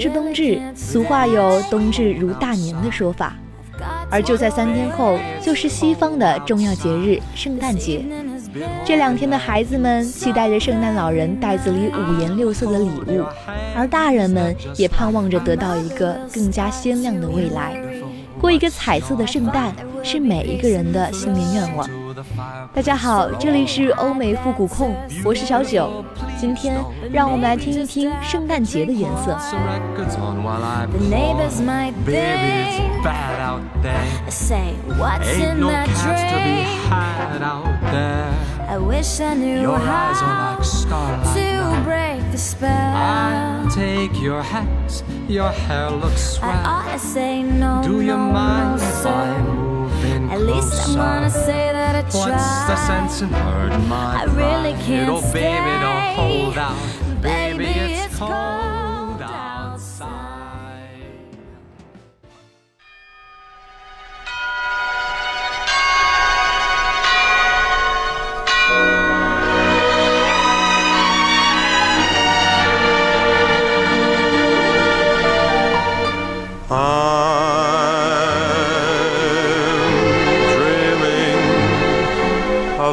是冬至，俗话有“冬至如大年”的说法，而就在三天后，就是西方的重要节日——圣诞节。这两天的孩子们期待着圣诞老人袋子里五颜六色的礼物，而大人们也盼望着得到一个更加鲜亮的未来。过一个彩色的圣诞，是每一个人的新年愿望。大家好，这里是欧美复古控，我是小九。今天让我们来听一听圣诞节的颜色。 I wish I knew your eyes are like starlight to break the spell. I'll take your hat, your hair looks swell. I ought to say no. Do you no, mind no, if sir. I move in At least I'm gonna say that I tried. What's the sense in hurting my I really can't oh, stay. baby, don't hold out. Baby, it's,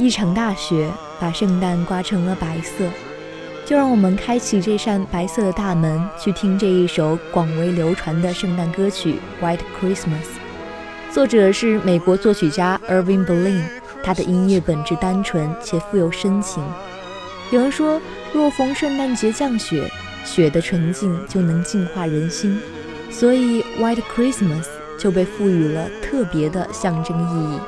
一场大雪把圣诞刮成了白色，就让我们开启这扇白色的大门，去听这一首广为流传的圣诞歌曲《White Christmas》。作者是美国作曲家 Irving Berlin，他的音乐本质单纯且富有深情。有人说，若逢圣诞节降雪，雪的纯净就能净化人心。所以，White Christmas 就被赋予了特别的象征意义。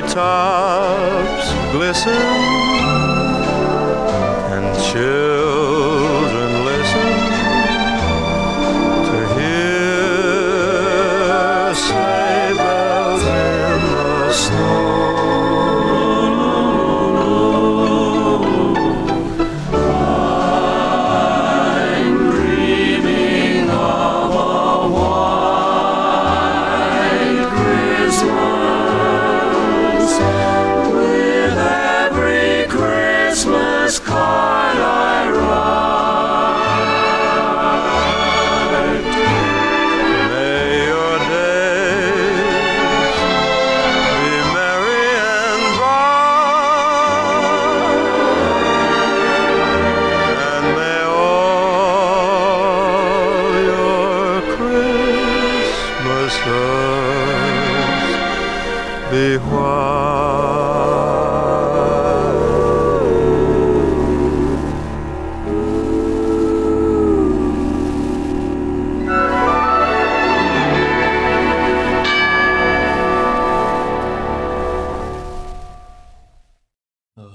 treetops glisten and chill.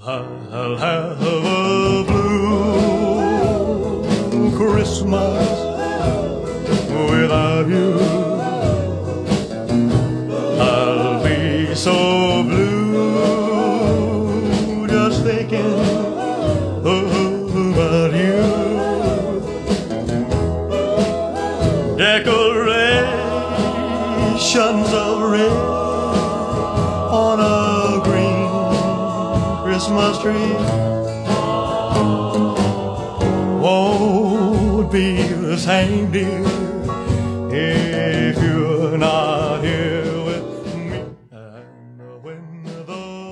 I'll have a blue Christmas. Three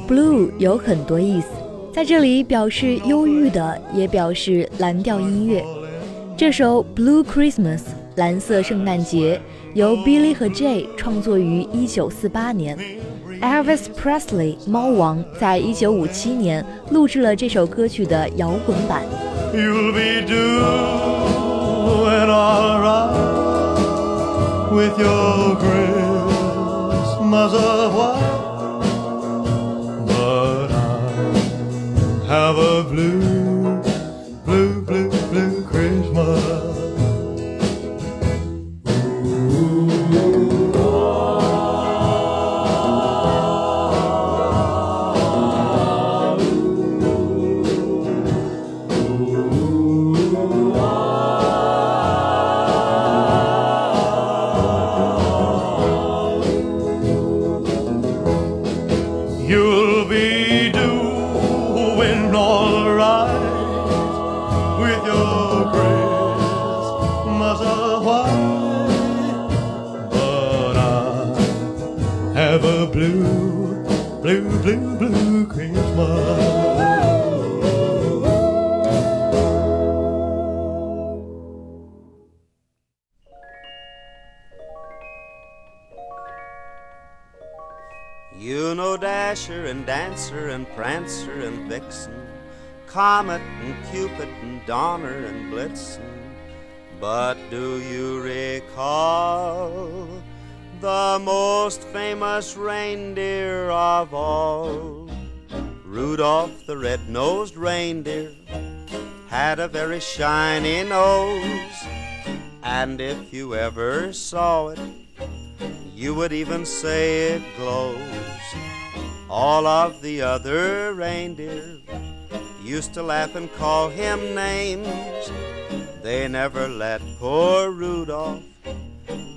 blue 有很多意思，在这里表示忧郁的，也表示蓝调音乐。这首 Blue Christmas 蓝色圣诞节由 Billy 和 Jay 创作于1948年 ，Elvis Presley 猫王在一九五七年录制了这首歌曲的摇滚版。 You'll be doing alright with your Christmas of white, but I have a blue, blue, Have a blue, blue, blue, blue Christmas. You know Dasher and Dancer and Prancer and Vixen, Comet and Cupid and Donner and Blitzen. But do you recall the most famous reindeer of all? Rudolph the red-nosed reindeer had a very shiny nose, and if you ever saw it, you would even say it glows. All of the other reindeer used to laugh and call him names. They never let poor Rudolph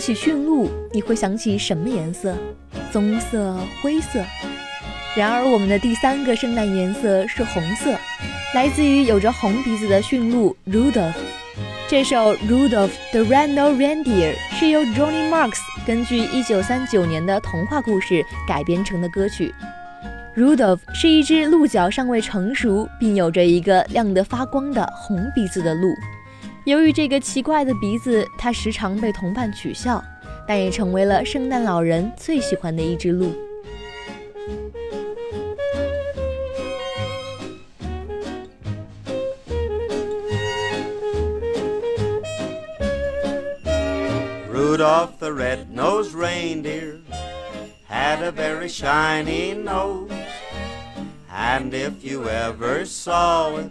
起驯鹿，你会想起什么颜色？棕色、灰色。然而，我们的第三个圣诞颜色是红色，来自于有着红鼻子的驯鹿 Rudolph。这首 Rudolph the Red-Nosed Reindeer 是由 Johnny Marks 根据1939年的童话故事改编成的歌曲。Rudolph 是一只鹿角尚未成熟，并有着一个亮得发光的红鼻子的鹿。由于这个奇怪的鼻子，它时常被同伴取笑，但也成为了圣诞老人最喜欢的一只鹿。Rudolph the red-nosed reindeer had a very shiny nose, and if you ever saw it,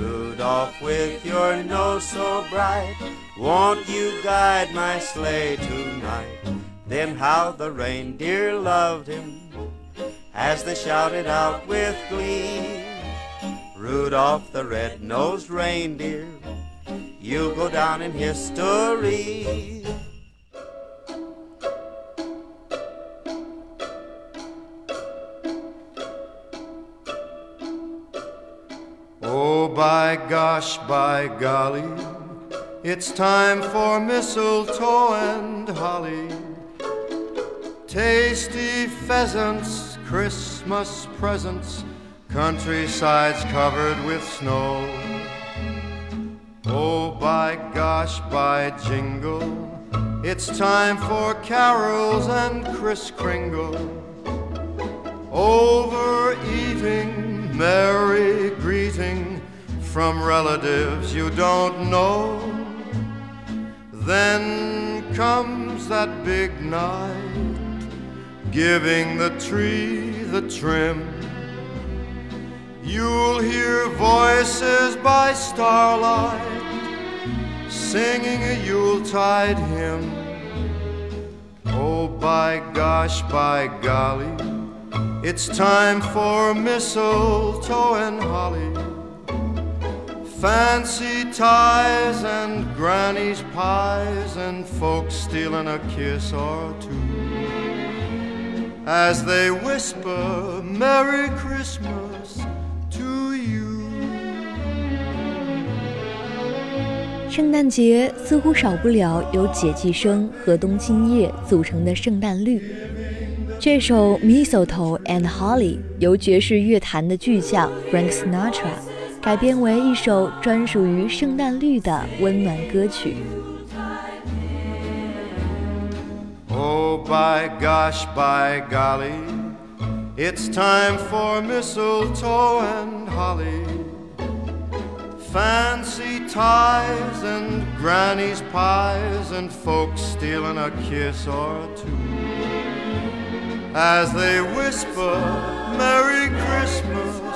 Rudolph, with your nose so bright, won't you guide my sleigh tonight? Then how the reindeer loved him as they shouted out with glee. Rudolph the red-nosed reindeer, you'll go down in history. By gosh, by golly, it's time for mistletoe and holly. Tasty pheasants, Christmas presents, countrysides covered with snow. Oh, by gosh, by jingle, it's time for carols and Kris Kringle. Overeating, merry from relatives you don't know. Then comes that big night, giving the tree the trim. You'll hear voices by starlight singing a Yuletide hymn. Oh, by gosh, by golly, it's time for mistletoe and holly. Fancy ties and granny's pies and folks stealing a kiss or two as they whisper Merry Christmas to you. 圣诞节似乎少不了由姐弟声和冬青叶组成的圣诞绿。这首《Mistletoe and Holly》由爵士乐坛的巨匠 Frank Sinatra 改编为一首专属于圣诞绿的温暖歌曲。 Oh, by gosh, by golly, it's time for mistletoe and holly. Fancy ties and granny's pies and folks stealing a kiss or two as they whisper Merry Christmas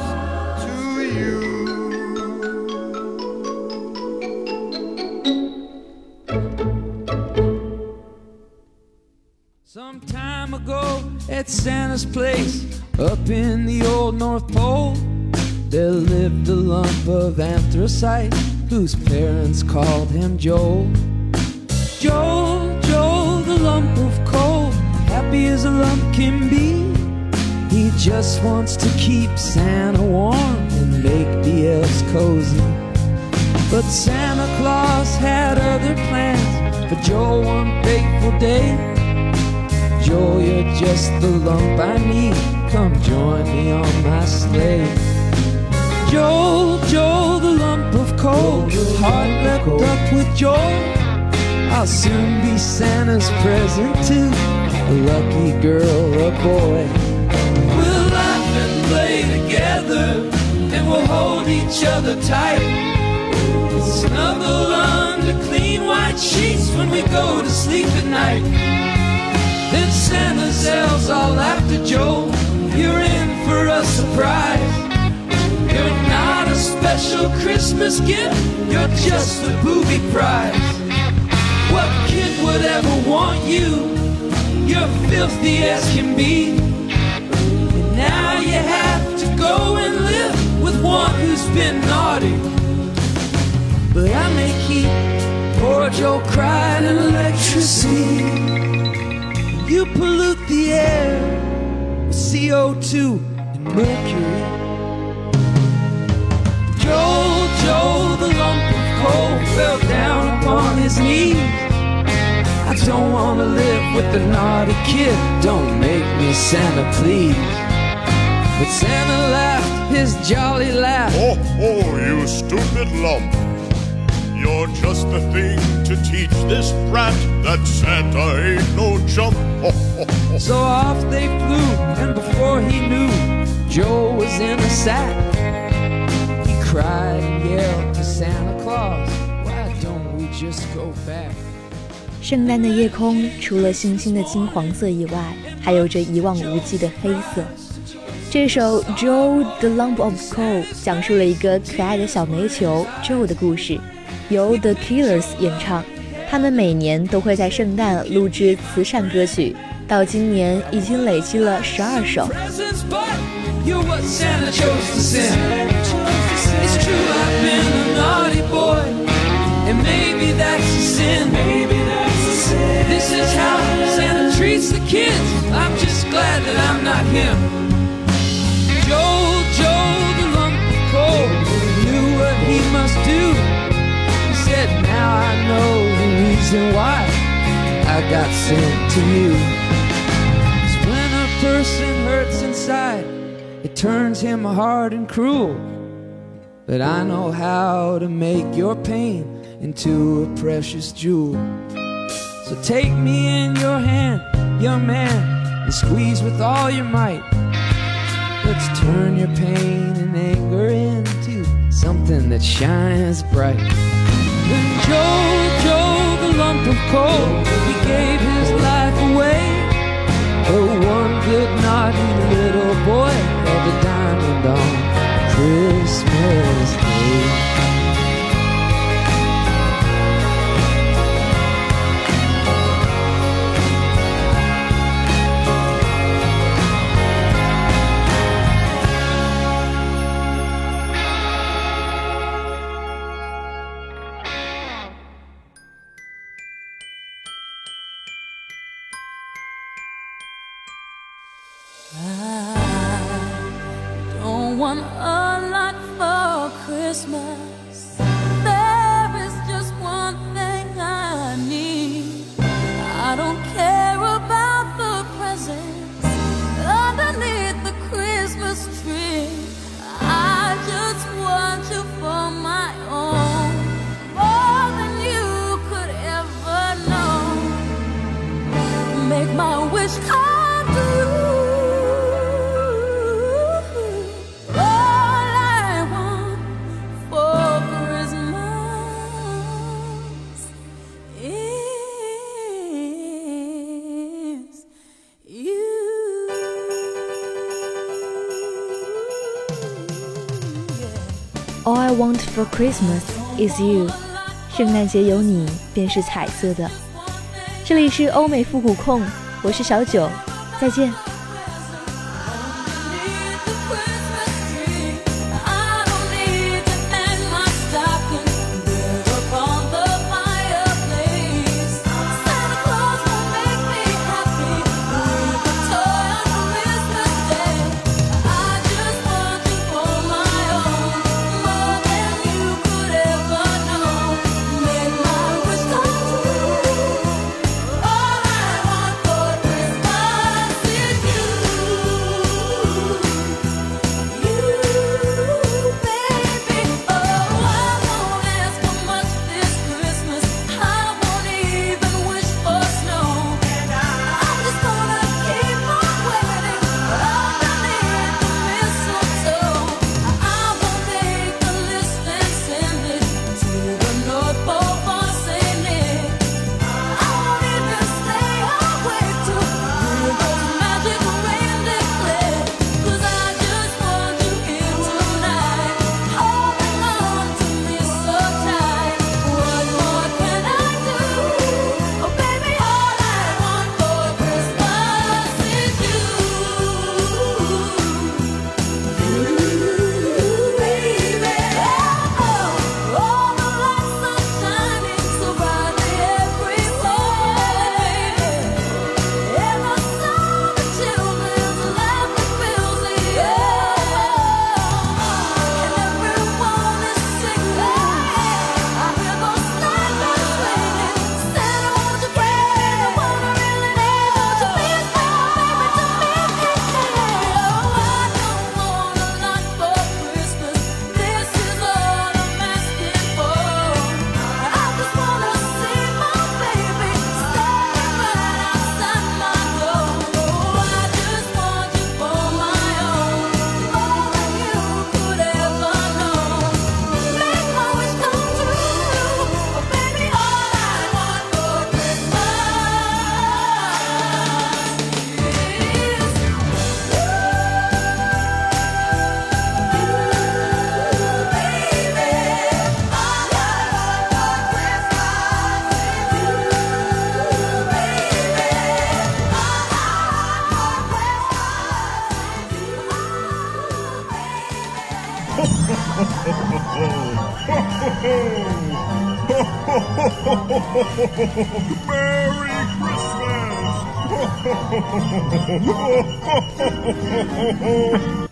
At Santa's place up in the old North Pole, there lived a lump of anthracite whose parents called him Joel. Joel, Joel, the lump of coal, happy as a lump can be. He just wants to keep Santa warm and make the elves cozy. But Santa Claus had other plans for Joel one fateful day. Joel, you're just the lump I need. Come join me on my sleigh. Joel, Joel, the lump of coal, heart leapt up with joy. I'll soon be Santa's present too, a lucky girl or boy. We'll laugh and play together, and we'll hold each other tight. Snuggle under clean white sheets when we go to sleep at night. Then Santa's elves all after Joel. You're in for a surprise. You're not a special Christmas gift. You're just a booby prize. What kid would ever want you? You're filthy as can be. And now you have to go and live with one who's been naughty. But I make heat, poor Joel cried in electricity. You pollute the air with CO2 and mercury. Joel, Joel, the lump of coal fell down upon his knees. I don't want to live with the naughty kid. Don't make me Santa, please. But Santa laughed his jolly laugh. Oh, oh, you stupid lump. You're just the thing to teach this brat that Santa ain't no chump. Oh, oh, oh. So off they flew, and before he knew, Joe was in a sack. He cried and yelled to Santa Claus, Why don't we just go back? 圣诞的夜空除了星星的金黄色以外，还有着一望无际的黑色。这首《Joe the Lump of Coal》讲述了一个可爱的小煤球 Joe 的故事，由 The Killers 演唱。他们每年都会在圣诞录制慈善歌曲，到今年已经累积了十二首。Reason why I got sent to you. when a person hurts inside, it turns him hard and cruel. But I know how to make your pain into a precious jewel. So take me in your hand, young man, and squeeze with all your might. Let's turn your pain and anger into something that shines bright. When lump of coal, he gave his a lot for Christmas. Want for Christmas is you。圣诞节有你便是彩色的。这里是欧美复古控，我是小九，再见。Merry Christmas!